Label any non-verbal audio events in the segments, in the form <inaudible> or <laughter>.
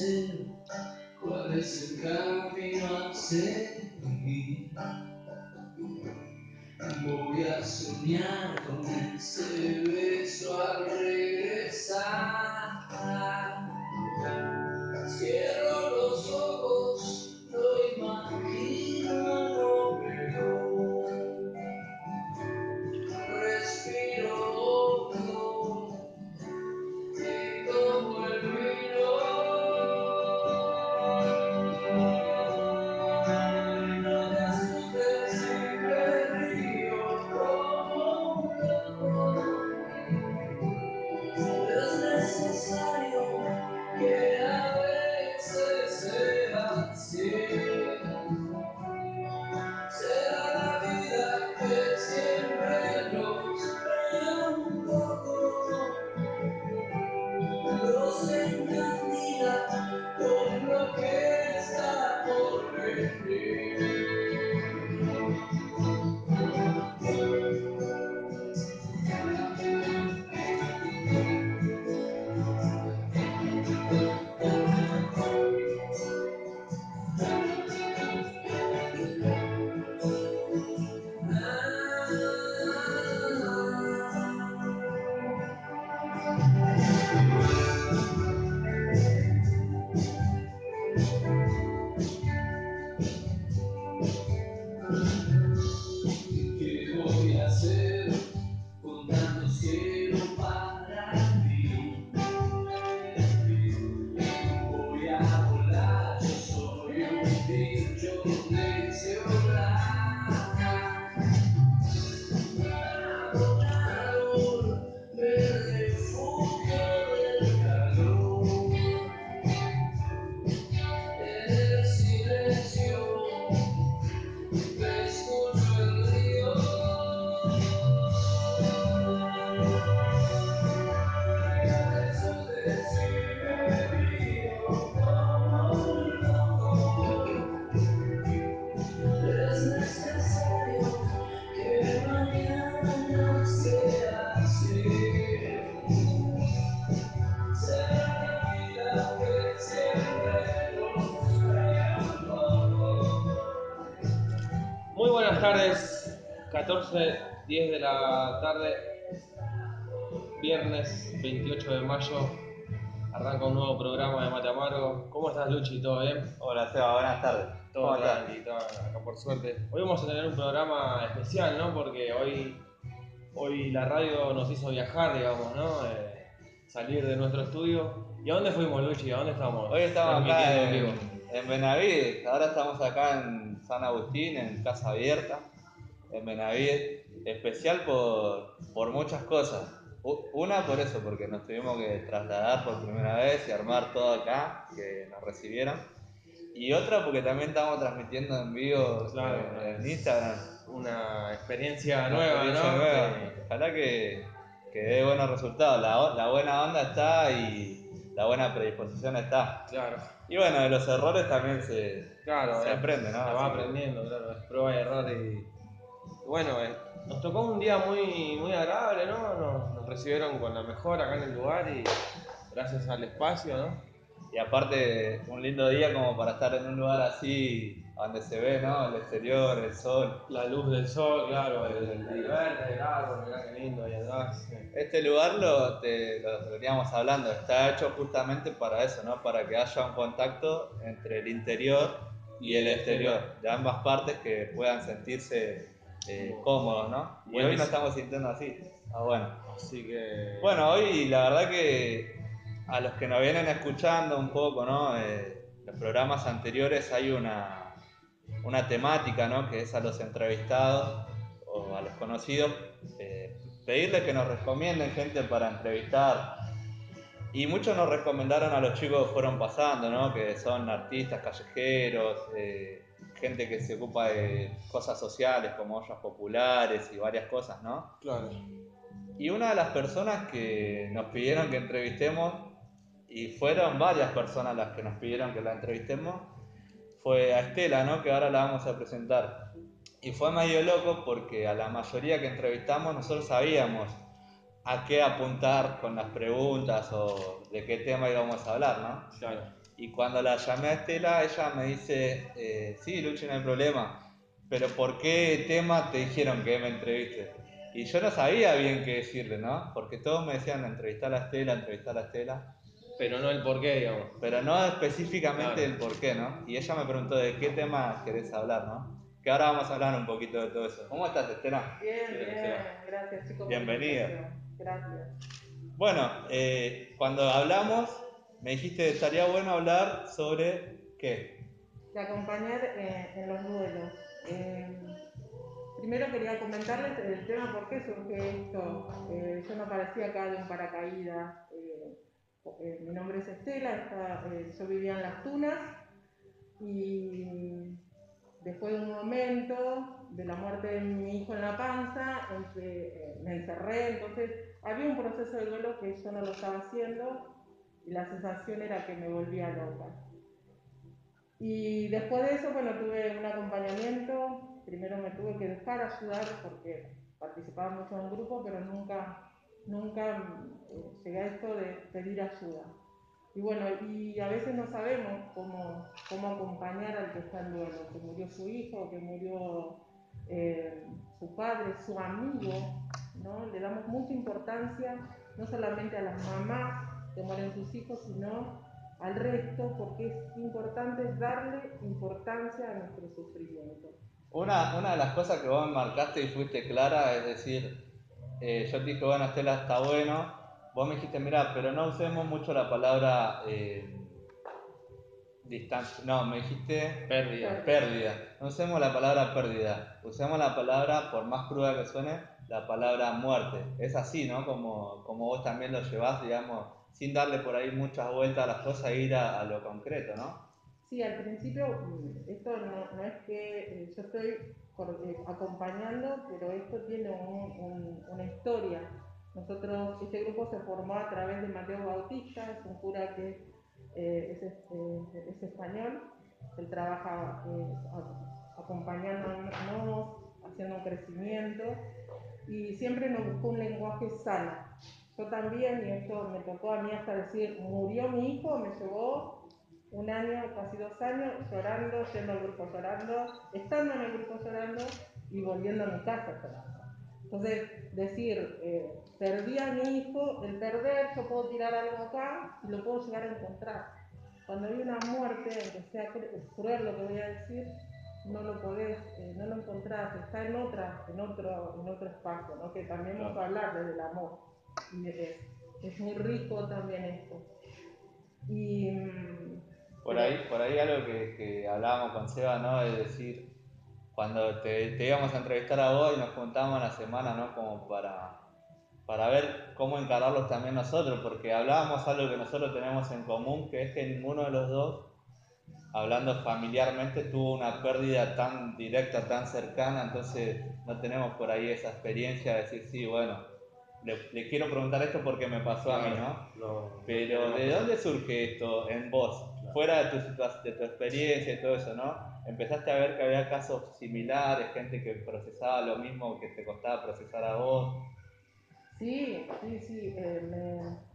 hacer? ¿Cuál es el camino a seguir? Voy a soñar con ese beso al regresar. 14, 10 de la tarde, viernes 28 de mayo, arranca un nuevo programa de Mate Amargo. ¿Cómo estás Luchi? ¿Todo bien? Hola Seba, buenas tardes. Todo tranqui, todo acá por suerte. Hoy vamos a tener un programa especial, ¿no? Porque hoy, hoy la radio nos hizo viajar, digamos, ¿no? Eh, salir de nuestro estudio. ¿Y a dónde fuimos Luchi? ¿A dónde estamos? Hoy estamos acá en, en Benavides, ahora estamos acá en San Agustín, en Casa Abierta, en Benavides, especial por, por muchas cosas. Una por eso, porque nos tuvimos que trasladar por primera vez y armar todo acá, que nos recibieron. Y otra porque también estamos transmitiendo en vivo Claro, en, en es- Instagram. Una experiencia Una nueva, experiencia ¿no? nueva. Que- Ojalá que, que dé buenos resultados. La, la buena onda está y la buena predisposición está. Claro. Y bueno, de los errores también se, Claro, se eh, aprende, ¿no? Se va aprendiendo, claro, es prueba y error y bueno, eh, nos tocó un día muy, muy agradable, ¿no? Nos, nos recibieron con la mejor acá en el lugar y gracias al espacio, ¿no? Y aparte, un lindo día como para estar en un lugar así, donde se ve, ¿no? El exterior, el sol. La luz del sol, claro, el, el, el verde, el árbol, mirá qué lindo ahí atrás. Este lugar lo, te- lo veníamos hablando, está hecho justamente para eso, ¿no? Para que haya un contacto entre el interior y el exterior, de ambas partes que puedan sentirse eh, cómodos, ¿no? Y hoy nos estamos sintiendo así. Ah, bueno. Así que... Bueno, hoy la verdad que a los que nos vienen escuchando un poco, ¿no? Eh, los programas anteriores hay una, una temática, ¿no? Que es a los entrevistados o a los conocidos, eh, pedirles que nos recomienden gente para entrevistar. Y muchos nos recomendaron a los chicos que fueron pasando, ¿no? Que son artistas callejeros, eh, gente que se ocupa de cosas sociales como ollas populares y varias cosas, ¿no? Claro. Y una de las personas que nos pidieron que entrevistemos, y fueron varias personas las que nos pidieron que la entrevistemos, fue a Estela, ¿no? Que ahora la vamos a presentar. Y fue medio loco porque a la mayoría que entrevistamos nosotros sabíamos a qué apuntar con las preguntas o de qué tema íbamos a hablar, ¿no? Claro. Y cuando la llamé a Estela, ella me dice, eh, sí, Luchi, no hay problema, pero ¿por qué tema te dijeron que me entreviste? Y yo no sabía bien qué decirle, ¿no? Porque todos me decían entrevistar a Estela, entrevistar a Estela, Pero no el porqué, digamos. pero no específicamente Claro. el por qué, ¿no? Y ella me preguntó de qué tema querés hablar, ¿no? Que ahora vamos a hablar un poquito de todo eso. ¿Cómo estás, Estela? Bien, bien, Lucía. gracias chicos. por Bienvenida. Gracias. Bueno, eh, cuando hablamos, me dijiste que estaría bueno hablar sobre qué. De acompañar eh, en los duelos. Eh, primero quería comentarles el tema por qué surge esto. Yo no aparecí acá de un paracaídas. Mi nombre es Estela, yo vivía en Las Tunas y después de un momento de la muerte de mi hijo en la panza, empe- eh, me encerré, entonces había un proceso de duelo que yo no lo estaba haciendo y la sensación era que me volvía loca. Y después de eso, bueno, tuve un acompañamiento, primero me tuve que dejar ayudar porque participaba mucho en un grupo, pero nunca, nunca eh, llegué a esto de pedir ayuda. Y bueno, y a veces no sabemos cómo, cómo acompañar al que está en duelo, que murió su hijo, que murió eh, su padre, su amigo, ¿no? Le damos mucha importancia no solamente a las mamás que mueren sus hijos, sino al resto, porque es importante darle importancia a nuestro sufrimiento. Una, una de las cosas que vos marcaste y fuiste clara, es decir, eh, yo te dije, bueno, Estela está bueno. Vos me dijiste, mira, pero no usemos mucho la palabra eh, distancia. No, me dijiste Pérdida. pérdida. No usemos la palabra pérdida. Usemos la palabra, por más cruda que suene, la palabra muerte. Es así, ¿no? Como, como vos también lo llevás, digamos, sin darle por ahí muchas vueltas a las cosas, ir a, a lo concreto, ¿no? Sí, al principio, mm, esto no, no es que eh, yo estoy eh, acompañando, pero esto tiene un- un- una historia. Nosotros, este grupo se formó a través de Mateo Bautista, es un cura que eh, es, este, es español, él trabaja eh, acompañándonos, haciendo un crecimiento y siempre nos buscó un lenguaje sano. Yo también, y esto me tocó a mí hasta decir, murió mi hijo, me llevó un año, casi dos años, llorando, yendo al grupo llorando, estando en el grupo llorando y volviendo a mi casa llorando. Entonces, decir, eh, perdí a mi hijo, el perder, yo puedo tirar algo acá y lo puedo llegar a encontrar. Cuando hay una muerte, aunque sea cru- cruel lo que voy a decir, no lo podés, eh, no lo encontrás, está en otra, en otro, en otro espacio, ¿no? que también vamos a hablar desde el amor. Y es, es muy rico también esto. Y mm, Por ahí, por ahí algo que, que hablábamos con Seba, ¿no? Es decir, cuando te, te íbamos a entrevistar a vos y nos juntábamos en la semana, ¿no? Como para, para ver cómo encararlos también nosotros, porque hablábamos algo que nosotros tenemos en común, que es que ninguno de los dos, hablando familiarmente, tuvo una pérdida tan directa, tan cercana, entonces no tenemos por ahí esa experiencia de decir, sí, bueno, le, le quiero preguntar esto porque me pasó a mí, ¿no? No, Pero ¿de dónde surge esto en vos? Fuera de tu, de tu experiencia y todo eso, ¿no? Empezaste a ver que había casos similares, gente que procesaba lo mismo que te costaba procesar a vos. Sí, sí, sí. eh, me-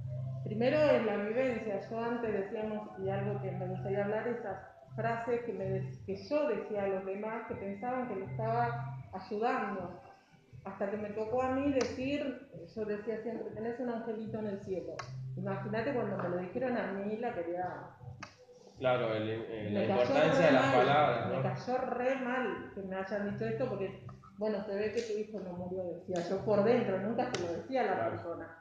Primero es la vivencia. Yo antes decíamos, y algo que me gustaría hablar, esas frases que, me que yo decía a los demás que pensaban que lo estaba ayudando. Hasta que me tocó a mí decir, yo decía siempre, tenés un angelito en el cielo. Imagínate cuando me lo dijeron a mí, la quería Claro, el- el- me la importancia de las mal, palabras, Me ¿no? cayó re mal que me hayan dicho esto porque, bueno, se ve que tu hijo no murió, decía yo por dentro, nunca se lo decía a la Claro. persona.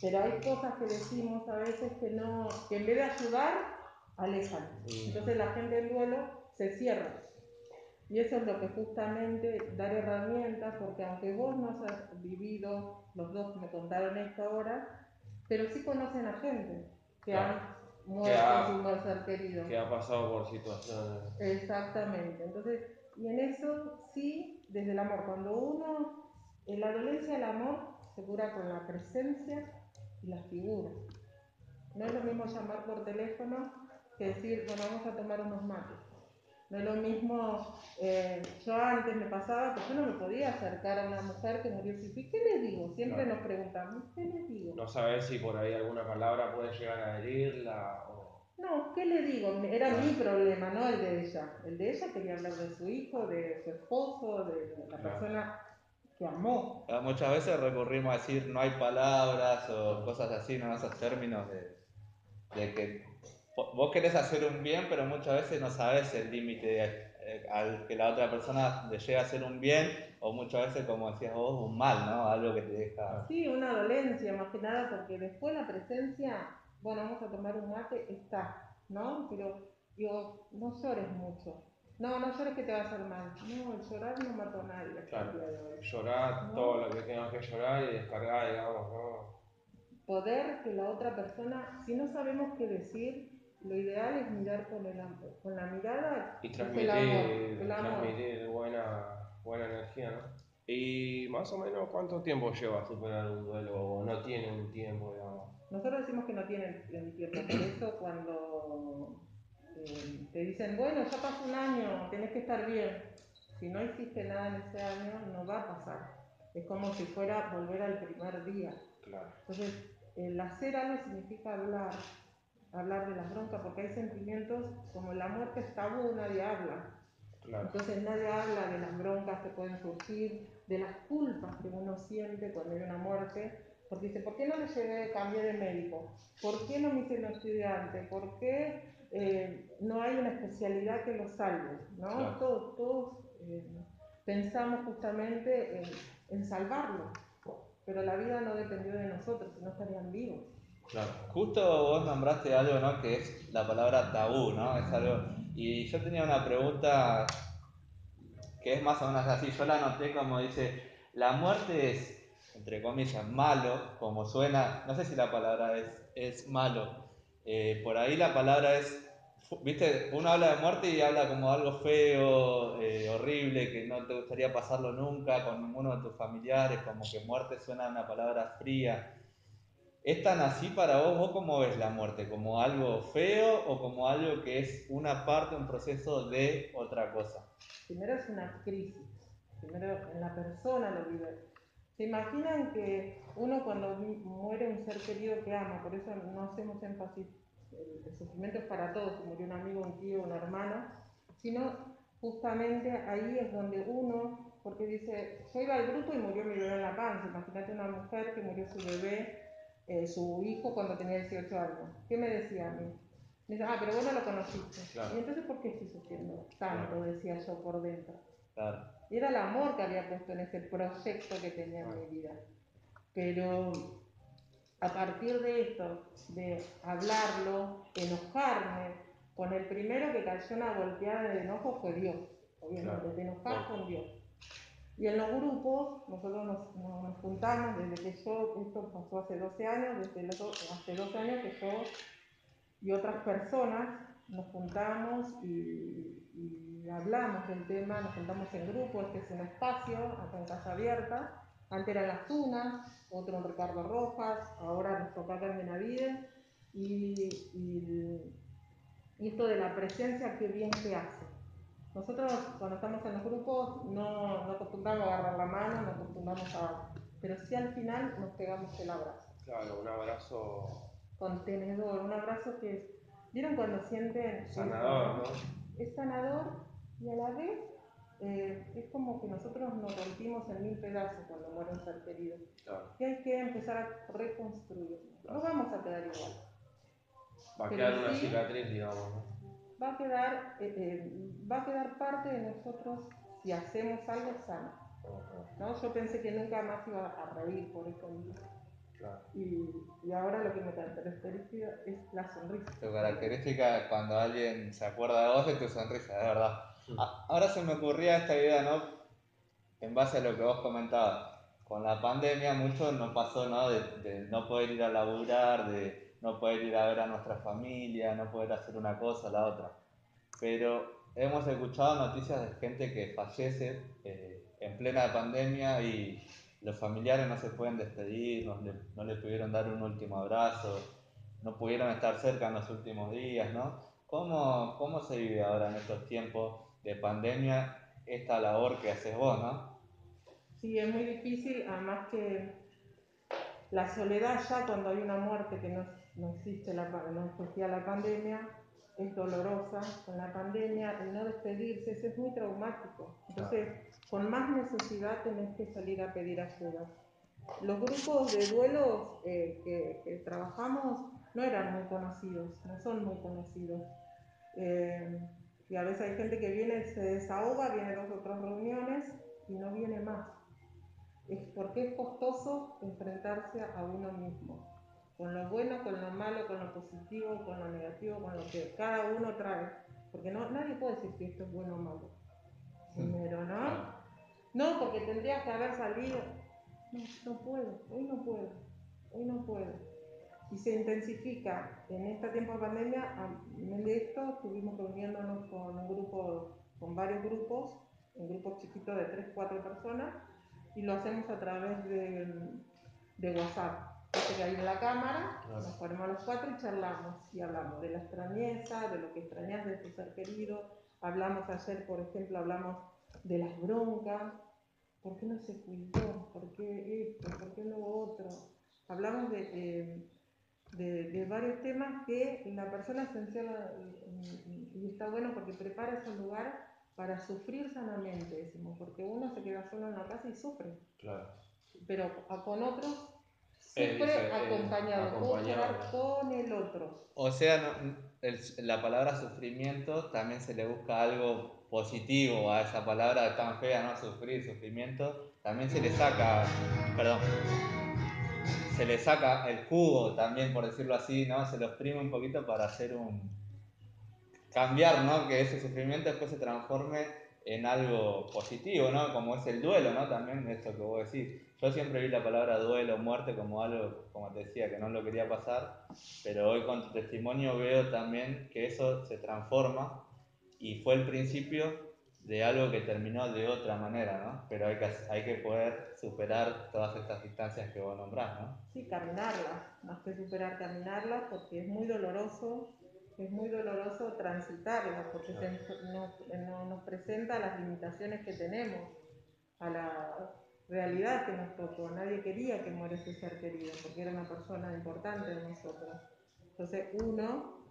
Pero hay cosas que decimos a veces que no, que en vez de ayudar, alejan. Mm. Entonces la gente del duelo se cierra. Y eso es lo que justamente dar herramientas, porque aunque vos no hayas vivido, los dos me contaron esto ahora, pero sí conocen a gente que Claro. han muerto sin ver ser querido. Que ha pasado por situaciones. Exactamente. Entonces, y en eso sí, desde el amor. Cuando uno, en la dolencia el amor se cura con la presencia y las figuras. No es lo mismo llamar por teléfono que decir, bueno, vamos a tomar unos mates. No es lo mismo, eh, yo antes me pasaba que yo no me podía acercar a una mujer que murió sin ¿Y qué les digo? Siempre Claro. nos preguntamos, ¿qué les digo? No sabes si por ahí alguna palabra puede llegar a herirla o... No, ¿qué le digo? Era mi problema, no el de ella. El de ella quería hablar de su hijo, de su esposo, de la Claro. persona que amó. Ah, Muchas veces recurrimos a decir no hay palabras o cosas así, ¿no? Esos términos de, de que vos querés hacer un bien, pero muchas veces no sabes el límite eh, al que la otra persona le llega a hacer un bien, o muchas veces, como decías vos, un mal, ¿no? Algo que te deja. Sí, una dolencia más que nada, porque después la presencia, bueno, vamos a tomar un mate, está, ¿no? Pero digo, no llores mucho. No, no llores que te va a hacer mal. No, el llorar no mató a nadie Claro. Llorar No. todo lo que tengas que llorar y descargar, digamos, ¿no? Poder que la otra persona, si no sabemos qué decir, lo ideal es mirar con, el, con la mirada Y transmitir, el amor, transmitir buena, buena energía, ¿no? Y más o menos, ¿cuánto tiempo lleva a superar un duelo o no tiene un tiempo, digamos? Nosotros decimos que no tienen el tiempo, por eso cuando eh, te dicen, bueno, ya pasó un año, tenés que estar bien. Si no hiciste nada en ese año, no va a pasar. Es como si fuera volver al primer día. Claro, Entonces, el hacer algo significa hablar, hablar de las broncas, porque hay sentimientos como la muerte es tabú, nadie habla. claro. Entonces nadie habla de las broncas que pueden surgir, de las culpas que uno siente cuando hay una muerte, porque dice, ¿por qué no le llevé, cambié de médico? ¿Por qué no me hice un estudiante? ¿Por qué eh, no hay una especialidad que lo salve? ¿no? Claro. Todos, todos eh, pensamos justamente en, en salvarlo, pero la vida no dependió de nosotros, si no estarían vivos. Claro, Justo vos nombraste algo, ¿no? Que es la palabra tabú, ¿no? Es algo. Y yo tenía una pregunta que es más o menos así. Yo la anoté como dice: La muerte es, entre comillas, malo, como suena. No sé si la palabra es, es malo. Eh, por ahí la palabra es. Viste, uno habla de muerte y habla como algo feo, eh, horrible, que no te gustaría pasarlo nunca con ninguno de tus familiares, como que muerte suena una palabra fría. ¿Es tan así para vos? ¿Vos cómo ves la muerte? ¿Como algo feo o como algo que es una parte, un proceso de otra cosa? Primero es una crisis, primero en la persona lo vive. ¿Se imaginan que uno cuando muere un ser querido que ama, por eso no hacemos énfasis, el, el sufrimiento es para todos, si murió un amigo, un tío, un hermano, sino justamente ahí es donde uno, porque dice, yo iba al grupo y murió mi bebé en la panza, imagínate una mujer que murió su bebé, eh, su hijo cuando tenía 18 años, ¿qué me decía a mí? Me dice, ah, pero vos no lo conociste. Claro. Y entonces, ¿por qué estoy sufriendo tanto? Decía yo por dentro. Claro. Y era el amor que había puesto en ese proyecto que tenía en mi vida. Pero a partir de esto, de hablarlo, enojarme, con el primero que cayó una golpeada de enojo fue Dios, obviamente, Claro. de enojar Claro. con Dios. Y en los grupos, nosotros nos, juntamos desde que yo, esto pasó hace 12 años, desde hace 12 años que yo y otras personas nos juntamos y, hablamos del tema, nos juntamos en grupo, este es un espacio, acá en Casa Abierta, antes eran las Tunas, otro en Ricardo Rojas, ahora nos toca acá en Benavides, y, y, esto de la presencia, qué bien que hace. Nosotros cuando estamos en los grupos no, no acostumbramos a agarrar la mano, no acostumbramos a... pero sí al final nos pegamos el abrazo claro, un abrazo contenedor, un abrazo que es, ¿vieron cuando sienten sanador, ¿no? Es sanador y a la vez eh, es como que nosotros nos rompimos en mil pedazos cuando muere un ser querido. Claro, Y hay que empezar a reconstruir. No vamos a quedar igual. va a quedar una sí- cicatriz, digamos, ¿no? Va a quedar, eh, eh, va a quedar parte de nosotros si hacemos algo sano. ¿no? Yo pensé que nunca más iba a reír por esto mismo. Claro. Y, y ahora lo que me caracteriza es la sonrisa. Tu característica cuando alguien se acuerda de vos es tu sonrisa, de verdad. Sí. A- Ahora se me ocurría esta idea, ¿no? En base a lo que vos comentabas. Con la pandemia mucho nos pasó, ¿no? De, de no poder ir a laburar, de no poder ir a ver a nuestra familia, no poder hacer una cosa la otra. Pero hemos escuchado noticias de gente que fallece eh, en plena pandemia y los familiares no se pueden despedir, no le, no le pudieron dar un último abrazo, no pudieron estar cerca en los últimos días, ¿no? ¿Cómo, cómo se vive ahora en estos tiempos de pandemia esta labor que haces vos, ¿no? Sí, es muy difícil, además que la soledad ya cuando hay una muerte que no, no existe la, no existía la pandemia, es dolorosa con la pandemia, el no despedirse, eso es muy traumático. Entonces, con más necesidad tenés que salir a pedir ayuda. Los grupos de duelos eh, que, que trabajamos no eran muy conocidos, no son muy conocidos. Eh, y a veces hay gente que viene, se desahoga, viene a dos o tres reuniones y no viene más. Es porque es costoso enfrentarse a uno mismo, con lo bueno, con lo malo, con lo positivo, con lo negativo, con lo que cada uno trae. Porque no, nadie puede decir que esto es bueno o malo. Primero, ¿no? No, porque tendrías que haber salido. No, no puedo, hoy no puedo, hoy no puedo. Y se intensifica en este tiempo de pandemia, de esto, estuvimos reuniéndonos con un grupo, con varios grupos, un grupo chiquito de 3, 4 personas, y lo hacemos a través de, de WhatsApp. Viste que hay en la cámara, nos ponemos los cuatro y charlamos, y hablamos de la extrañeza, de lo que extrañas de tu ser querido, hablamos ayer, por ejemplo, hablamos de las broncas, ¿por qué no se cuidó? ¿Por qué esto? ¿Por qué no otro? Hablamos de, eh, de, de varios temas que la persona se encierra y, está bueno porque prepara ese lugar para sufrir sanamente, decimos, porque uno se queda solo en la casa y sufre, Claro. pero con otros Dice, eh, acompañado, con el otro. O sea, no- el- la palabra sufrimiento también se le busca algo positivo a esa palabra tan fea, ¿no? Sufrir, sufrimiento. También se le saca, perdón, se le saca el jugo también, por decirlo así, ¿no? Se lo exprime un poquito para hacer un... cambiar, ¿no? Que ese sufrimiento después se transforme en algo positivo, ¿no? Como es el duelo, ¿no? También esto que vos decís. Yo siempre vi la palabra duelo, muerte como algo, como te decía, que no lo quería pasar, pero hoy con tu testimonio veo también que eso se transforma y fue el principio de algo que terminó de otra manera, ¿no? Pero hay que, hay que poder superar todas estas distancias que vos nombrás, ¿no? Sí, caminarlas, más que superar, caminarlas, porque es muy doloroso, es muy doloroso transitarlas, porque se nos, no- nos presenta las limitaciones que tenemos, a la realidad que nos tocó. Nadie quería que muera ese ser querido, porque era una persona importante de nosotros. Entonces uno,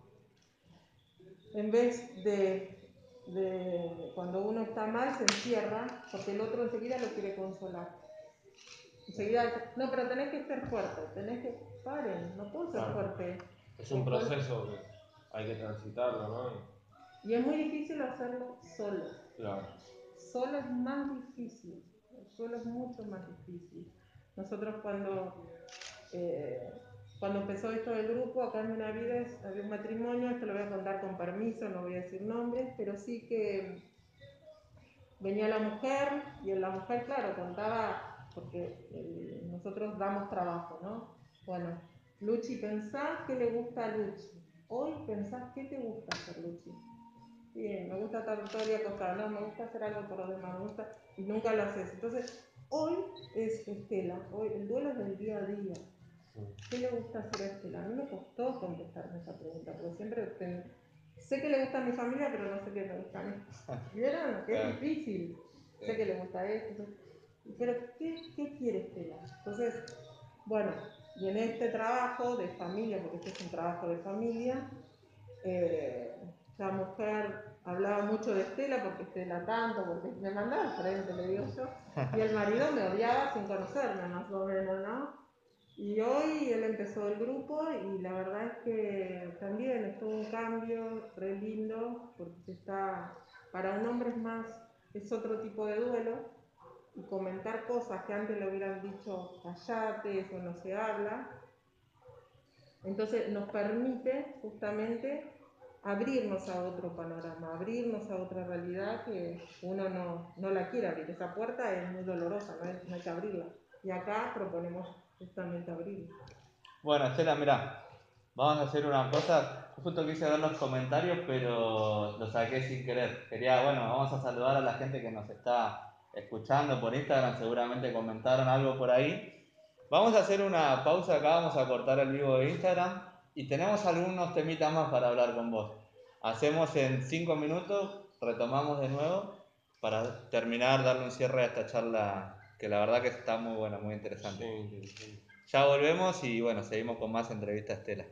en vez de, de cuando uno está mal, se encierra, porque el otro enseguida lo quiere consolar. Enseguida, no, pero tenés que ser fuerte, tenés que, paren, no puedo ser fuerte. Es un proceso que hay que transitarlo, ¿no? Y es muy difícil hacerlo solo. Claro. Solo es más difícil, solo es mucho más difícil. Nosotros cuando, eh, cuando empezó esto del grupo, acá en Benavides había un matrimonio, esto lo voy a contar con permiso, no voy a decir nombres, pero sí que venía la mujer y la mujer, claro, contaba, porque eh, nosotros damos trabajo, ¿no? Bueno, Luchi, pensás qué le gusta a Luchi. Hoy pensás qué te gusta hacer, Luchi. Bien, me gusta estar todo el día acostada, no, me gusta hacer algo por los demás, me gusta, y nunca lo haces. Entonces, hoy es Estela, hoy el duelo es del día a día. ¿Qué le gusta hacer a Estela? A mí me costó contestarme esa pregunta, porque siempre ten- sé que le gusta a mi familia, pero no sé qué me gusta a mí. <laughs> ¿Vieron? Que es difícil. Sé que le gusta esto. entonces, Pero, ¿qué, qué quiere Estela? Entonces, bueno, y en este trabajo de familia, porque este es un trabajo de familia, eh, la mujer hablaba mucho de Estela, porque Estela tanto, porque me mandaba al frente, le digo yo, y el marido me odiaba sin conocerme, más o menos, ¿no? Y hoy él empezó el grupo y la verdad es que también es un cambio re lindo, porque está, para un hombre es más, es otro tipo de duelo, y comentar cosas que antes le hubieran dicho callate, eso no se habla. Entonces nos permite justamente abrirnos a otro panorama, abrirnos a otra realidad que uno no, no la quiere abrir. Esa puerta es muy dolorosa, no hay, no hay que abrirla. Y acá proponemos justamente abrirla. Bueno, Estela, mira, vamos a hacer una cosa. Justo quise ver los comentarios, pero los saqué sin querer. Quería, bueno, vamos a saludar a la gente que nos está escuchando por Instagram, seguramente comentaron algo por ahí. Vamos a hacer una pausa acá, vamos a cortar el vivo de Instagram y tenemos algunos temitas más para hablar con vos. Hacemos en cinco minutos, retomamos de nuevo para terminar, darle un cierre a esta charla que la verdad que está muy buena, muy interesante. Sí, sí, sí. Ya volvemos y bueno, seguimos con más entrevistas Estela.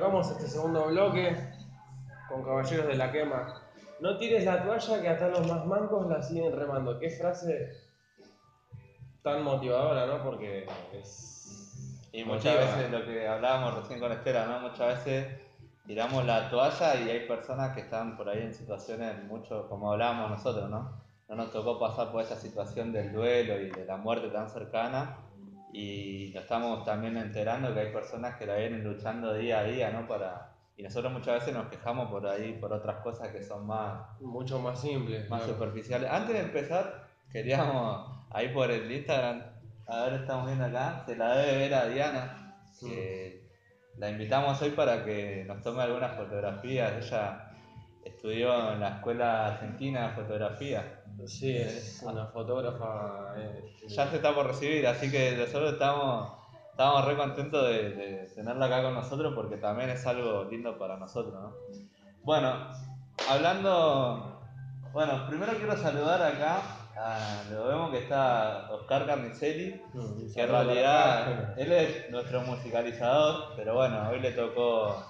Arrancamos este segundo bloque con Caballeros de la Quema. No tires la toalla que hasta los más mancos la siguen remando. Qué frase tan motivadora, ¿no? Porque es. Y muchas motiva. veces lo que hablábamos recién con Estela, ¿no? Muchas veces tiramos la toalla y hay personas que están por ahí en situaciones mucho, como hablábamos nosotros, ¿no? No nos tocó pasar por esa situación del duelo y de la muerte tan cercana y nos estamos también enterando que hay personas que la vienen luchando día a día, ¿no? Para... Y nosotros muchas veces nos quejamos por ahí, por otras cosas que son más, Mucho más simple. más claro. superficiales. Antes de empezar, queríamos, ahí por el Instagram, a ver, estamos viendo acá, se la debe ver a Diana, que la invitamos hoy para que nos tome algunas fotografías. Ella estudió en la Escuela Argentina de Fotografía. Sí, es una fotógrafa. eh, Ya se está por recibir, así que nosotros estamos, estamos re contentos de, de tenerla acá con nosotros porque también es algo lindo para nosotros, ¿no? Bueno, hablando, bueno, primero quiero saludar acá, a, lo vemos que está Oscar Carnicelli, que en realidad él es nuestro musicalizador, pero bueno, hoy le tocó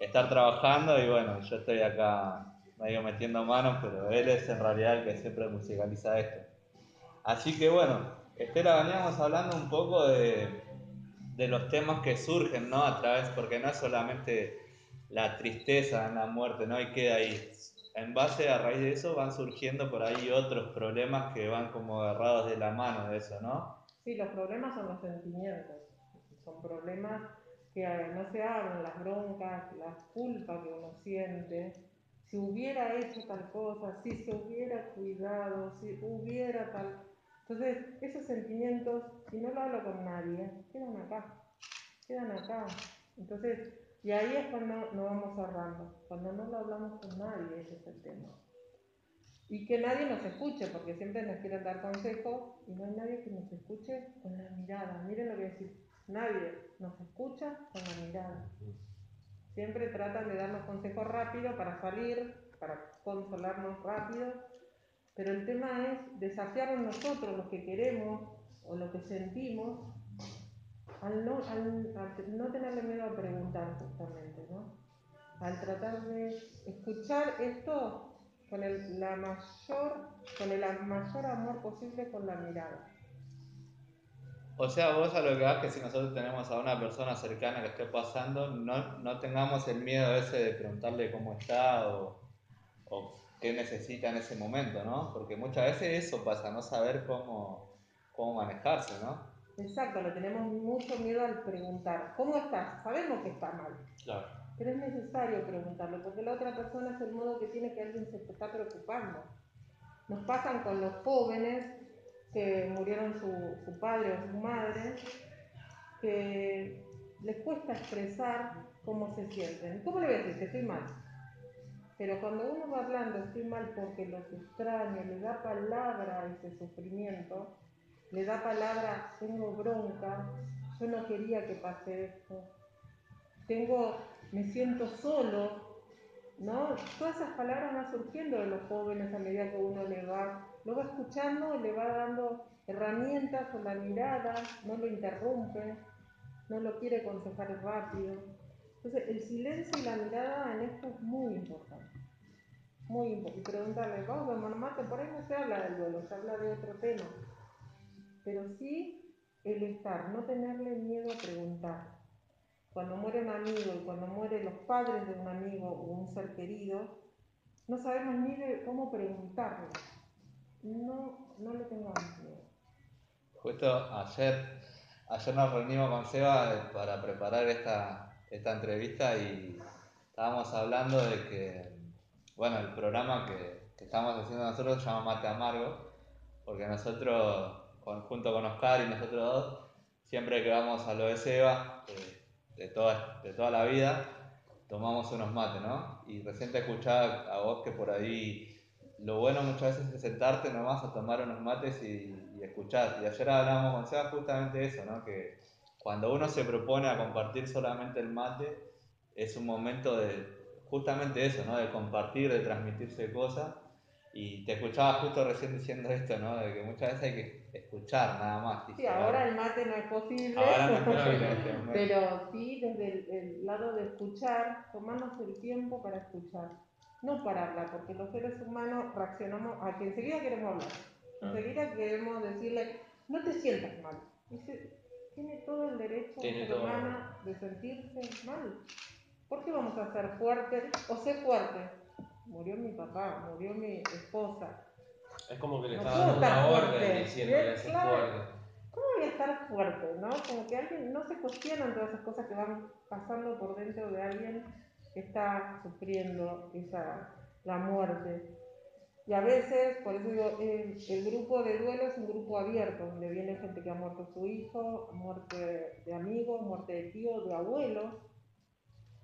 estar trabajando y bueno, yo estoy acá medio metiendo manos, pero él es en realidad el que siempre musicaliza esto. Así que bueno, Estela, veníamos hablando un poco de, de los temas que surgen, ¿no? A través, porque no es solamente la tristeza en la muerte, ¿no? Y queda ahí. En base a raíz de eso van surgiendo por ahí otros problemas que van como agarrados de la mano de eso, ¿no? Sí, los problemas son los sentimientos. Son problemas que no se hablan, las broncas, las culpas que uno siente. Si hubiera hecho tal cosa, si se hubiera cuidado, si hubiera tal... Entonces, esos sentimientos, si no lo hablo con nadie, quedan acá, quedan acá. Entonces, y ahí es cuando nos vamos cerrando, cuando no lo hablamos con nadie, ese es el tema. Y que nadie nos escuche, porque siempre nos quieren dar consejos y no hay nadie que nos escuche con la mirada. Miren lo que decir, nadie nos escucha con la mirada. Siempre tratan de darnos consejos rápido para salir, para consolarnos rápido, pero el tema es desafiarnos nosotros lo que queremos o lo que sentimos al no, al, al no tenerle miedo a preguntar justamente, ¿no? Al tratar de escuchar esto con el, la mayor, con el mayor amor posible con la mirada. O sea, vos a lo que vas que si nosotros tenemos a una persona cercana que esté pasando, no, no tengamos el miedo ese de preguntarle cómo está o, o qué necesita en ese momento, ¿no? Porque muchas veces eso pasa, no saber cómo, cómo manejarse, ¿no? Exacto, le tenemos mucho miedo al preguntar, ¿cómo estás? Sabemos que está mal, Claro. pero es necesario preguntarlo, porque la otra persona es el modo que tiene que alguien se está preocupando. Nos pasan con los jóvenes que murieron su, padre o su madre, que les cuesta expresar cómo se sienten. ¿Cómo le voy a decir que estoy mal? Pero cuando uno va hablando estoy mal porque los extraño, le da palabra a ese sufrimiento, le da palabra, tengo bronca, yo no quería que pase esto, tengo, me siento solo, ¿no? Todas esas palabras van surgiendo de los jóvenes a medida que uno le va, lo va escuchando, le va dando herramientas con la mirada, no lo interrumpe, no lo quiere aconsejar rápido. Entonces, el silencio y la mirada en esto es muy importante. Muy importante. Y preguntarle, vamos a tomar mate, por ahí no se habla del duelo, se habla de otro tema. Pero sí el estar, no tenerle miedo a preguntar. Cuando muere un amigo y cuando mueren los padres de un amigo o un ser querido, no sabemos ni de cómo preguntarle. No, no le tengamos miedo. Justo ayer, ayer nos reunimos con Seba para preparar esta, esta entrevista y estábamos hablando de que, bueno, el programa que, que estamos haciendo nosotros se llama Mate Amargo, porque nosotros, junto con Oscar y nosotros dos, siempre que vamos a lo de Seba, eh, de, toda, de toda la vida, tomamos unos mates, ¿no? Y recién te escuchaba a vos que por ahí lo bueno muchas veces es sentarte nomás a tomar unos mates y, y escuchar. Y ayer hablábamos con Seba justamente de eso, ¿no? Que cuando uno se propone a compartir solamente el mate, es un momento de justamente eso, ¿no? De compartir, de transmitirse cosas. Y te escuchaba justo recién diciendo esto, ¿no? De que muchas veces hay que escuchar nada más. Sí, ahora el mate no es posible. ahora no es <laughs> posible este. Pero sí, desde el, el lado de escuchar, tomarnos el tiempo para escuchar, no para hablar, porque los seres humanos reaccionamos a que enseguida queremos hablar, Ah. enseguida queremos decirle, no te sientas mal. Dice, tiene todo el derecho Tiene el ser humano de sentirse mal. ¿Por qué vamos a ser fuertes? O sé fuerte. Murió mi papá, murió mi esposa. Es como que le No está dando una orden diciéndole ese claro. fuerte. ¿Cómo voy a estar fuerte, no? Como que alguien no se cuestionan todas esas cosas que van pasando por dentro de alguien está sufriendo esa, la muerte. Y a veces, por eso digo, el, grupo de duelo es un grupo abierto, donde viene gente que ha muerto su hijo, muerte de amigos, muerte de tío, de abuelo,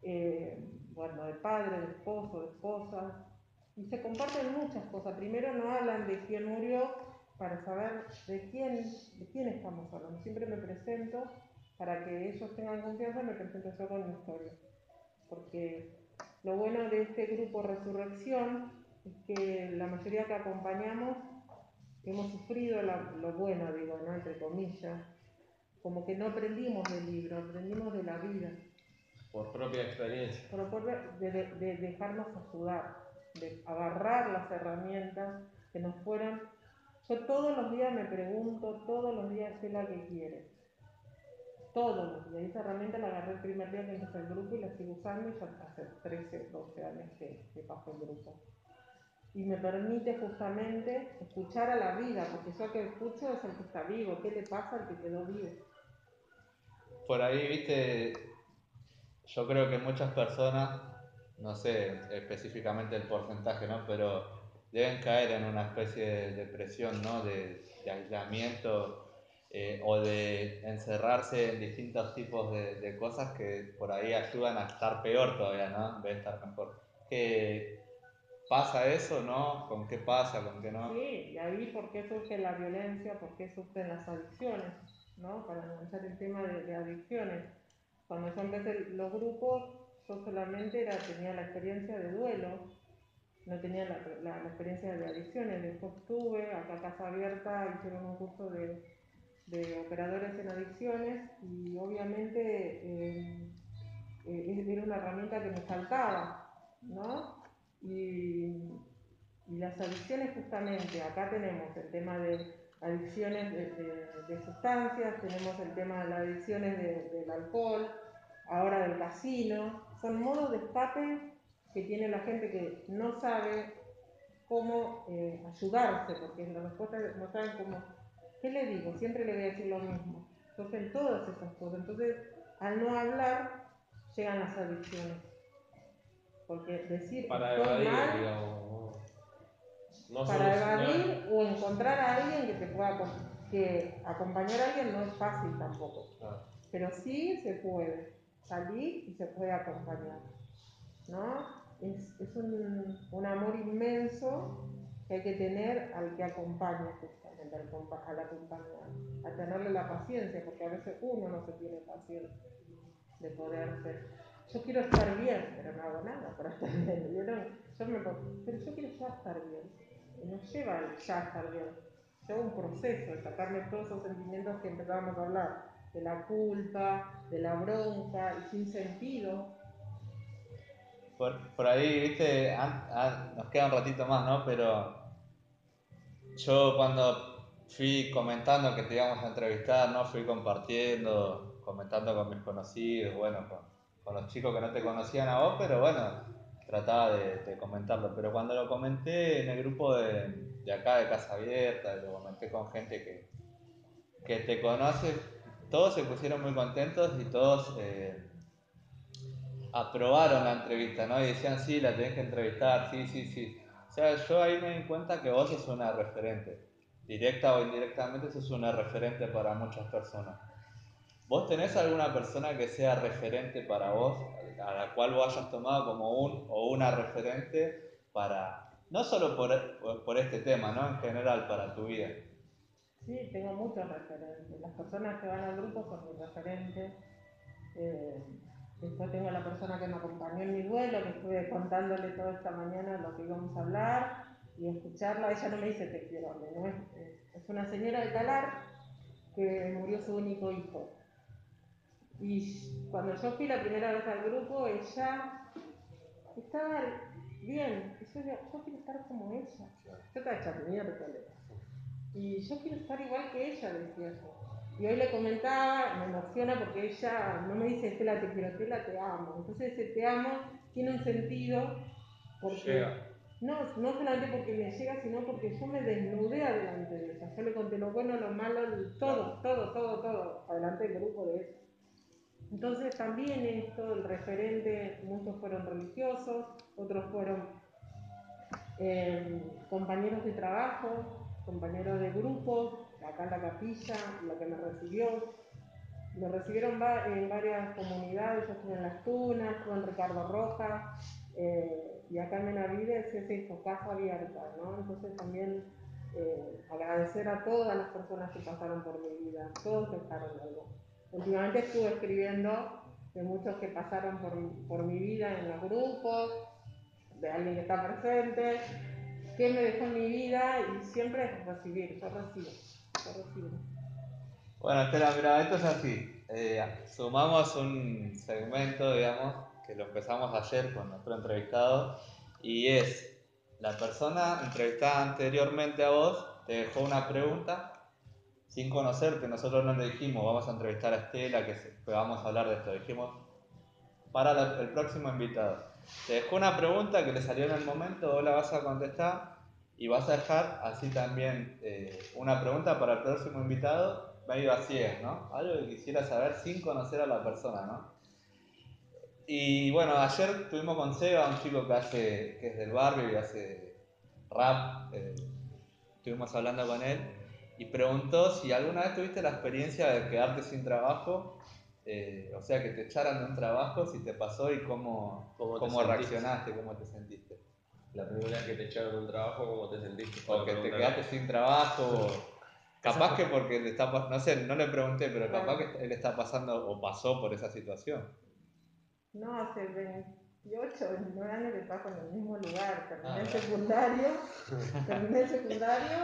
eh, bueno, de padre, de esposo, de esposa. Y se comparten muchas cosas. Primero no hablan de quién murió, para saber de quién, de quién estamos hablando. Siempre me presento para que ellos tengan confianza, me presento yo con mi historia. Porque lo bueno de este grupo Resurrección es que la mayoría que acompañamos hemos sufrido la- lo bueno, digo, ¿no? entre comillas. Como que no aprendimos del libro, aprendimos de la vida. Por propia experiencia. Por de, de- de dejarnos ayudar, de agarrar las herramientas que nos fueron. Yo todos los días me pregunto, todos los días sé la que quiere. Todos los días. Esa herramienta la agarré el primer día que empecé el grupo y la sigo usando y ya hace 13, 12 años que, que paso el grupo. Y me permite justamente escuchar a la vida, porque yo que escucho es el que está vivo. ¿Qué le pasa al que quedó vivo? Por ahí, viste, yo creo que muchas personas, no sé específicamente el porcentaje, ¿no? Pero deben caer en una especie de depresión, ¿no? De, de aislamiento eh, o de encerrarse en distintos tipos de, de cosas que por ahí ayudan a estar peor todavía, ¿no? En vez de estar mejor. ¿Qué pasa eso, no? ¿Con qué pasa, con qué no? Sí, y ahí por qué surge la violencia, por qué surgen las adicciones, ¿no? Para analizar el tema de, adicciones. Cuando yo empecé los grupos, yo solamente era, tenía la experiencia de duelo, no tenía la, la- experiencia de adicciones. Después tuve, acá Casa Abierta, hicieron un curso de, de operadores en adicciones y obviamente eh, eh, era una herramienta que me faltaba, ¿no? Y, las adicciones justamente, acá tenemos el tema de adicciones de, sustancias, tenemos el tema de las adicciones de- del alcohol, ahora del casino, son modos de escape que tiene la gente que no sabe cómo eh, ayudarse, porque la respuesta es, no saben cómo, ¿qué le digo? Siempre le voy a decir lo mismo. Entonces, en todas esas cosas. Entonces, al no hablar, llegan las adicciones. Porque decir Para estoy evadir, mal, digamos. No, para evadir o encontrar a alguien que te pueda que acompañar a alguien no es fácil tampoco Ah, pero sí se puede salir y se puede acompañar ¿no? es, es un, un amor inmenso que hay que tener al que acompaña justamente al, al acompañar a tenerle la paciencia porque a veces uno no se tiene paciencia de poder ser yo quiero estar bien, pero no hago nada para estar bien. ¿vieron? Yo me pero yo quiero ya estar bien. Y no lleva el ya estar bien. Lleva un proceso de sacarme todos esos sentimientos que empezábamos a hablar, de la culpa, de la bronca, y sin sentido. Por, por ahí, viste, nos queda un ratito más, ¿no? Pero yo cuando fui comentando que te íbamos a entrevistar, ¿no? Fui compartiendo, comentando con mis conocidos, bueno, con, los chicos que no te conocían a vos, pero bueno, trataba de, de comentarlo. Pero cuando lo comenté en el grupo de, de acá de Casa Abierta, lo comenté con gente que, que te conoce, todos se pusieron muy contentos y todos... eh, aprobaron la entrevista, ¿no? Y decían, sí, la tenés que entrevistar, sí, sí, sí. Sea, yo ahí me di cuenta que vos sos una referente. Directa o indirectamente sos una referente para muchas personas. ¿Vos tenés alguna persona que sea referente para vos, a la cual vos hayas tomado como un o una referente para, no solo por- por este tema, ¿no? En general, para tu vida. Sí, tengo muchos referentes. Las personas que van al grupo son mis referentes. Eh, después tengo la persona que me acompañó en mi duelo, que estuve contándole toda esta mañana lo que íbamos a hablar y escucharla. Ella no me dice te quiero, ¿no? es, es una señora de Talar que murió su único hijo. Y cuando yo fui la primera vez al grupo, ella estaba bien. Y yo yo quiero estar como ella. Yo estaba hecha mierda. Y yo quiero estar igual que ella, decía yo. Y hoy le comentaba, me emociona porque ella no me dice, Estela, te quiero, Estela, te amo. Entonces ese te amo tiene un sentido porque... Llega. No, no solamente porque me llega, sino porque yo me desnudé adelante de ella. Yo le conté lo bueno, lo malo, todo, todo, todo, todo, adelante del grupo de ella. Entonces también esto, el referente, muchos fueron religiosos, otros fueron eh, compañeros de trabajo, compañeros de grupo, acá en la capilla, la que me recibió. Me recibieron en varias comunidades, yo estuve en Las Tunas, estuve en Ricardo Rojas, eh, y acá en Benavides es esto, casa abierta, ¿no? Entonces también eh, agradecer a todas las personas que pasaron por mi vida, todos dejaron algo. Últimamente estuve escribiendo de muchos que pasaron por, por mi vida en los grupos, de alguien que está presente, qué me dejó en mi vida y siempre recibir, yo recibo. Bueno, Estela, mira, esto es así. Eh, sumamos un segmento, digamos, que lo empezamos ayer con nuestro entrevistado, y es, la persona entrevistada anteriormente a vos te dejó una pregunta sin conocerte, nosotros no le dijimos, vamos a entrevistar a Estela, que, que vamos a hablar de esto, dijimos, para la- el próximo invitado. Te dejó una pregunta que le salió en el momento, vos la vas a contestar y vas a dejar así también eh, una pregunta para el próximo invitado, medio a ciegas, ¿no? Algo que quisiera saber sin conocer a la persona, ¿no? Y bueno, ayer estuvimos con Seba, un chico que hace, que es del barrio y hace rap, eh, estuvimos hablando con él y preguntó si alguna vez tuviste la experiencia de quedarte sin trabajo, eh, o sea, que te echaran de un trabajo, si te pasó y cómo, ¿Cómo cómo reaccionaste, cómo te sentiste. La primera vez que te echaron un trabajo, ¿cómo te sentiste? Fue O la que te quedaste sin trabajo. Capaz que porque le está no sé, no le pregunté, pero capaz que él está pasando o pasó por esa situación. No, hace 28, 29 años que trabajo en el mismo lugar. Terminé Ah, el secundario, <laughs> terminé el secundario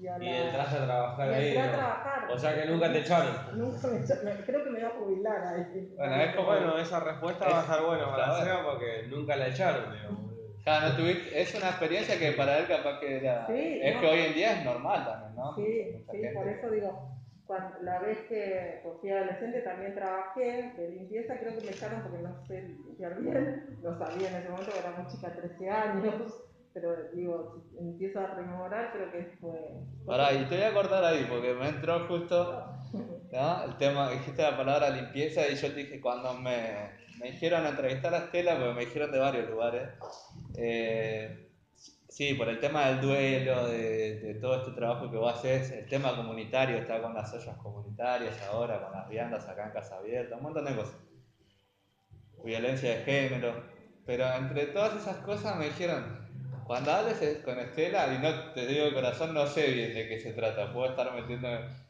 y a la... Y entraste a trabajar y ahí. entré a trabajar. O sea que nunca te echaron. Nunca me echa- me- creo que me voy a jubilar ahí. Bueno, es como- Bueno, esa respuesta va a estar buena para. Seba porque nunca la echaron, digamos. No tuviste- es una experiencia que para él capaz que era... Sí, es no. que hoy en día es normal también, ¿no? Sí, Mucha sí, gente- por eso digo, cuando, la vez que pues, fui adolescente también trabajé de limpieza, creo que me echaron porque no sé limpiar bien, lo sabía en ese momento, era muy chica, 13 años, <laughs> pero digo, si empiezo a rememorar, creo que fue... Pará, y te voy a cortar ahí porque me entró justo <laughs> ¿no? el tema, dijiste la palabra limpieza y yo te dije cuando me, me dijeron entrevistar a Estela, porque me dijeron de varios lugares, eh, sí, por el tema del duelo, de, de todo este trabajo que vos haces, el tema comunitario, está con las ollas comunitarias ahora, con las viandas acá en Casa Abierta, un montón de cosas. Violencia de género, pero entre todas esas cosas me dijeron, cuando hables con Estela, y no te digo de corazón, no sé bien de qué se trata, puedo estar metiendo.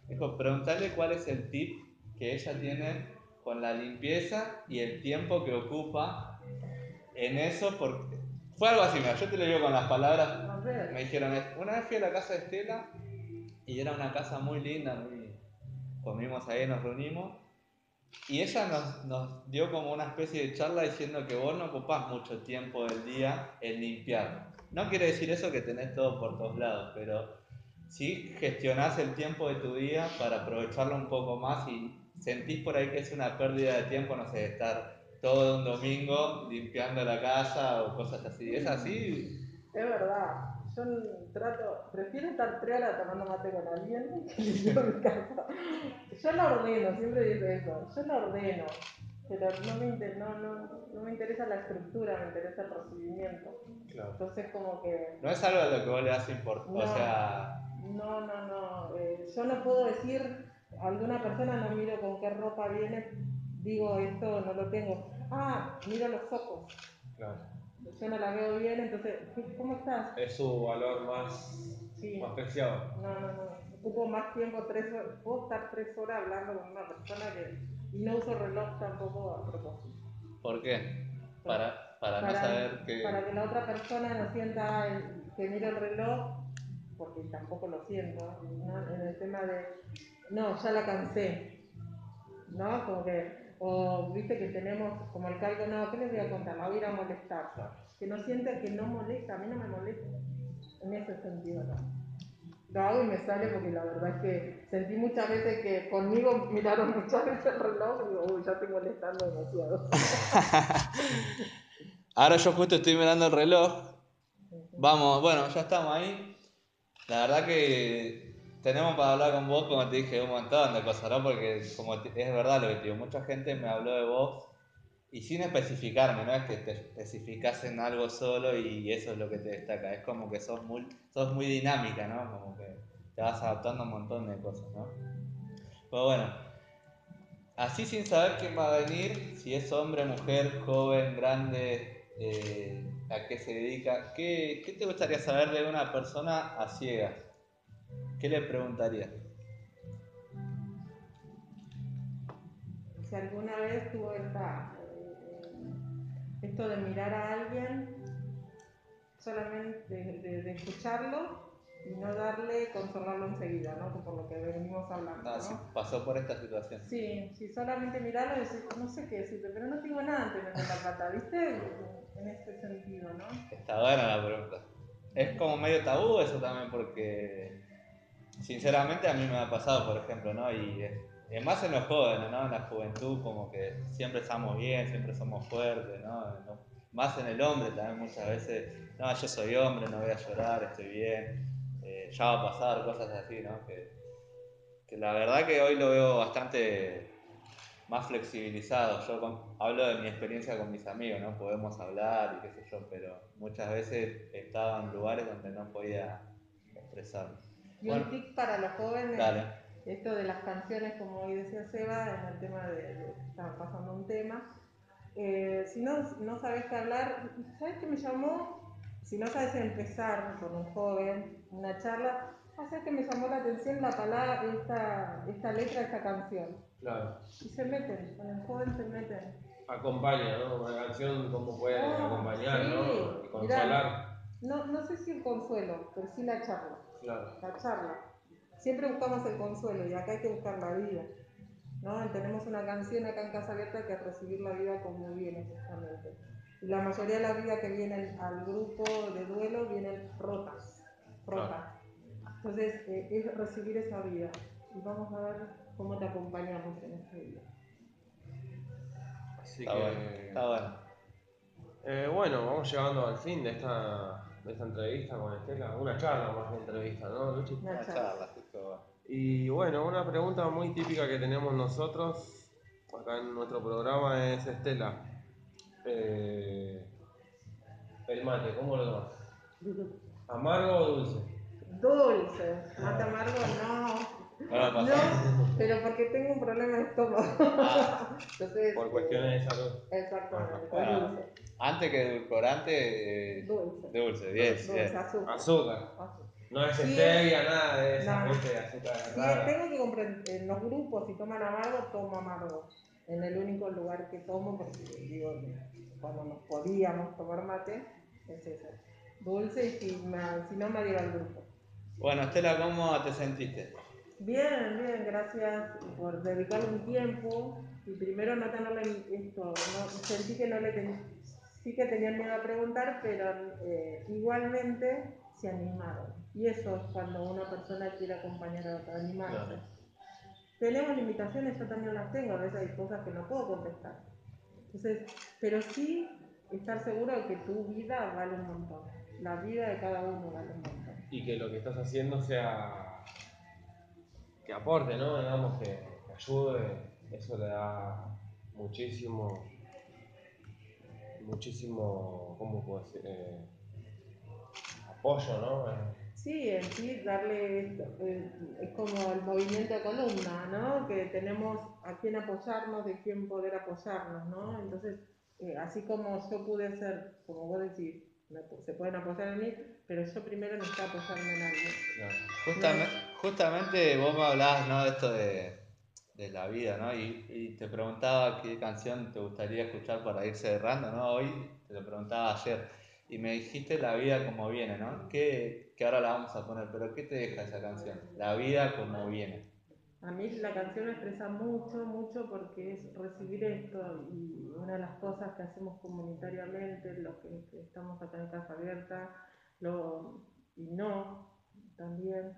Dijo, preguntale cuál es el tip que ella tiene con la limpieza y el tiempo que ocupa en eso, porque fue algo así, mira, yo te lo digo con las palabras, me dijeron, una vez fui a la casa de Estela y era una casa muy linda, muy... comimos ahí, nos reunimos y ella nos, nos dio como una especie de charla diciendo que vos no ocupás mucho tiempo del día en limpiar. No quiere decir eso que tenés todo por todos lados, pero sí gestionás el tiempo de tu día para aprovecharlo un poco más y sentís por ahí que es una pérdida de tiempo, no sé, estar todo un domingo limpiando la casa o cosas así. ¿Es así? Es verdad. Yo trato, prefiero estar tres horas tomando mate con alguien <laughs> que limpiar mi casa. Yo la ordeno, siempre digo eso. Yo la ordeno, pero no me, inter- no, no, no me interesa la estructura, me interesa el recibimiento. Claro. Entonces, como que No es algo a lo que vos le das importancia. No. O sea, No, no, no. eh, yo no puedo decir, alguna persona no miro con qué ropa viene, digo esto no lo tengo. Ah, miro los ojos. Claro. Yo no la veo bien, entonces, ¿qué- ¿cómo estás? Es su valor más, Sí. más preciado. No, no, no. Ocupo más tiempo, tres horas. Puedo estar tres horas hablando con una persona que. Y no uso reloj tampoco a propósito. ¿por qué? Para, para, no saber que... para que la otra persona no sienta el- que miro el reloj, porque tampoco lo siento, ¿no? en el tema de, no, ya la cansé, ¿no? Como que, o viste que tenemos como el calco, no, ¿qué les voy a contar? La voy a ir a molestar, que no sienta que no molesta, a mí no me molesta, en ese sentido, ¿no? Lo hago y me sale porque la verdad es que sentí muchas veces que conmigo miraron <laughs> muchas veces el reloj y digo, uy, ya estoy molestando demasiado. <laughs> Ahora yo justo estoy mirando el reloj. Vamos, bueno, ya estamos ahí. La verdad que tenemos para hablar con vos, como te dije, un montón de cosas, ¿no? Porque como es verdad lo que te digo, mucha gente me habló de vos y sin especificarme, no es que te especificas en algo solo y eso es lo que te destaca, es como que sos muy, sos muy dinámica, ¿no? Como que te vas adaptando a un montón de cosas, ¿no? Pero bueno, así sin saber quién va a venir, si es hombre, mujer, joven, grande, eh, a qué se dedica, ¿qué, qué te gustaría saber de una persona a ciegas? ¿Qué le preguntarías? si alguna vez tuvo esta, esto de mirar a alguien, solamente de, de- de escucharlo y no darle, consolarlo enseguida, ¿no? Por lo que venimos hablando, No, ¿no? si pasó por esta situación. Sí, sí, solamente mirarlo y decir, no sé qué decirte, pero no tengo nada ante meter la pata, ¿viste? En este sentido, ¿no? Está buena la pregunta. Es como medio tabú eso también porque sinceramente a mí me ha pasado, por ejemplo, ¿no? Y más en los jóvenes, ¿no? En la juventud como que siempre estamos bien, siempre somos fuertes, ¿no? Más en el hombre también muchas veces, no, yo soy hombre, no voy a llorar, estoy bien, eh, ya va a pasar, cosas así, ¿no? Que, la verdad que hoy lo veo bastante más flexibilizado. Yo hablo de mi experiencia con mis amigos, ¿no? Podemos hablar y qué sé yo, pero muchas veces estaba en lugares donde no podía expresarme. Y Bueno. un tip para los jóvenes, Dale. esto de las canciones, como hoy decía Seba, en el tema de, de- estaba pasando un tema. Eh, si no, no sabes qué hablar, ¿sabes qué me llamó? Si no sabes empezar con un joven, una charla, "Ah, ¿sabes qué me llamó la atención la palabra, esta, esta letra esta canción? Claro. Y se meten, con el joven se meten. Acompaña, ¿no? Una canción como puede Ah, acompañar, sí. ¿no? Y consolar. No, no sé si el consuelo, pero sí la charla. Claro. la charla. Siempre buscamos el consuelo y acá hay que buscar la vida. ¿no? Tenemos una canción acá en Casa Abierta que es recibir la vida como viene, justamente. Y la mayoría de las vidas que vienen al grupo de duelo vienen rotas. rotas. Entonces, eh, es recibir esa vida. Y vamos a ver cómo te acompañamos en esa vida. Así Está que. bueno. Está bueno. Eh, bueno, vamos llegando al fin de esta, esta entrevista con Estela. Una charla más que entrevista, ¿no, Luchi? Una charla. Y bueno, una pregunta muy típica que tenemos nosotros acá en nuestro programa es Estela. Eh, el mate, ¿cómo lo tomas? <laughs> ¿Amargo o dulce? Dulce, mate amargo no. No, pero porque tengo un problema de estómago. Ah, <laughs> Entonces, Por eh, cuestiones de salud. Exactamente, Bueno. Antes que edulcorante, eh, Dulce. dulce, bien, Dulce, bien. azúcar. Azúcar. azúcar. No es Sí. stevia, nada de No. gente de azúcar rara. tengo que comprar en los grupos, si toman amargo, tomo amargo. en el único lugar que tomo, porque digo, cuando nos podíamos tomar mate, es eso. Dulce y si, me- si no me adhiero al grupo. Bueno, Estela, ¿cómo te sentiste? Bien, bien, gracias por dedicarle un tiempo y primero no tenerle esto, no, sentí que no le ten- sí que tenían miedo a preguntar, pero eh, igualmente se animaron. Y eso es cuando una persona quiere acompañar a otra, animarse. Claro. Tenemos limitaciones, yo también las tengo, a veces hay cosas que no puedo contestar. Entonces, pero sí estar seguro de que tu vida vale un montón. La vida de cada uno vale un montón. Y que lo que estás haciendo sea. que aporte, ¿no? Digamos, que, que ayude. Eso le da muchísimo. Muchísimo. ¿cómo puedo decir? Eh, apoyo, ¿no? Eh, Sí, en sí, darle, esto, eh, es como el movimiento de columna, ¿no? Que tenemos a quién apoyarnos, de quién poder apoyarnos, ¿no? Entonces, eh, así como yo pude ser, como vos decís, se pueden apoyar en mí, pero yo primero necesito apoyarme en alguien. Justamente, justamente vos me hablabas, ¿no? De esto de, de la vida, ¿no? Y, y te preguntaba qué canción te gustaría escuchar para ir cerrando, ¿no? Hoy te lo preguntaba ayer y me dijiste la vida como viene, ¿no? Que, que ahora la vamos a poner, pero ¿qué te deja esa canción? La vida como viene. A mí la canción me expresa mucho, mucho porque es recibir esto y una de las cosas que hacemos comunitariamente, los que, que estamos acá en Casa Abierta, lo, y no, también,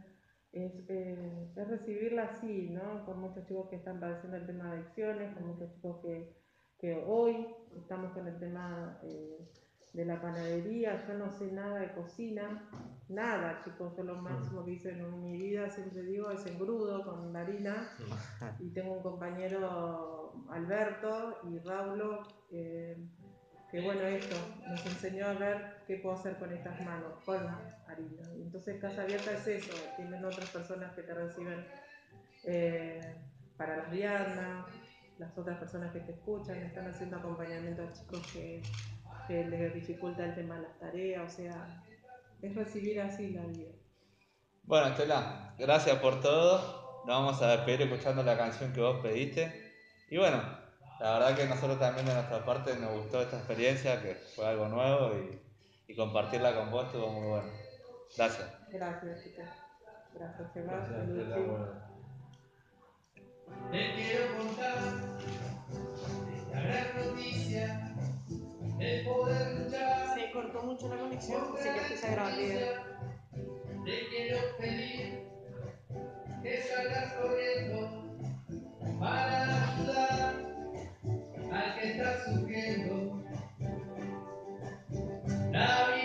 es, eh, es recibirla así, ¿no? Con muchos chicos que están padeciendo el tema de adicciones, con muchos chicos que, que hoy estamos con el tema eh, de la panadería, yo no sé nada de cocina, nada, chicos, yo lo máximo que hice en mi vida, siempre digo, es engrudo con la harina, y tengo un compañero, Alberto y Raulo, eh, que bueno, esto, nos enseñó a ver qué puedo hacer con estas manos, con la harina. Entonces Casa Abierta es eso, tienen otras personas que te reciben eh, para las viandas, las otras personas que te escuchan, están haciendo acompañamiento a chicos que, que les dificulta el tema de las tareas, o sea, es recibir así la vida. Bueno, Estela, gracias por todo. Nos vamos a despedir escuchando la canción que vos pediste. Y bueno, la verdad que nosotros también de nuestra parte nos gustó esta experiencia, que fue algo nuevo y, y compartirla con vos estuvo muy bueno. Gracias. Gracias, chicos. Gracias, Sebas. Gracias. Te quiero contar esta gran noticia, el poder luchar. Se cortó mucho la conexión, así que empecé a grabar. Te quiero pedir que salgas corriendo para ayudar que está sufriendo. La vida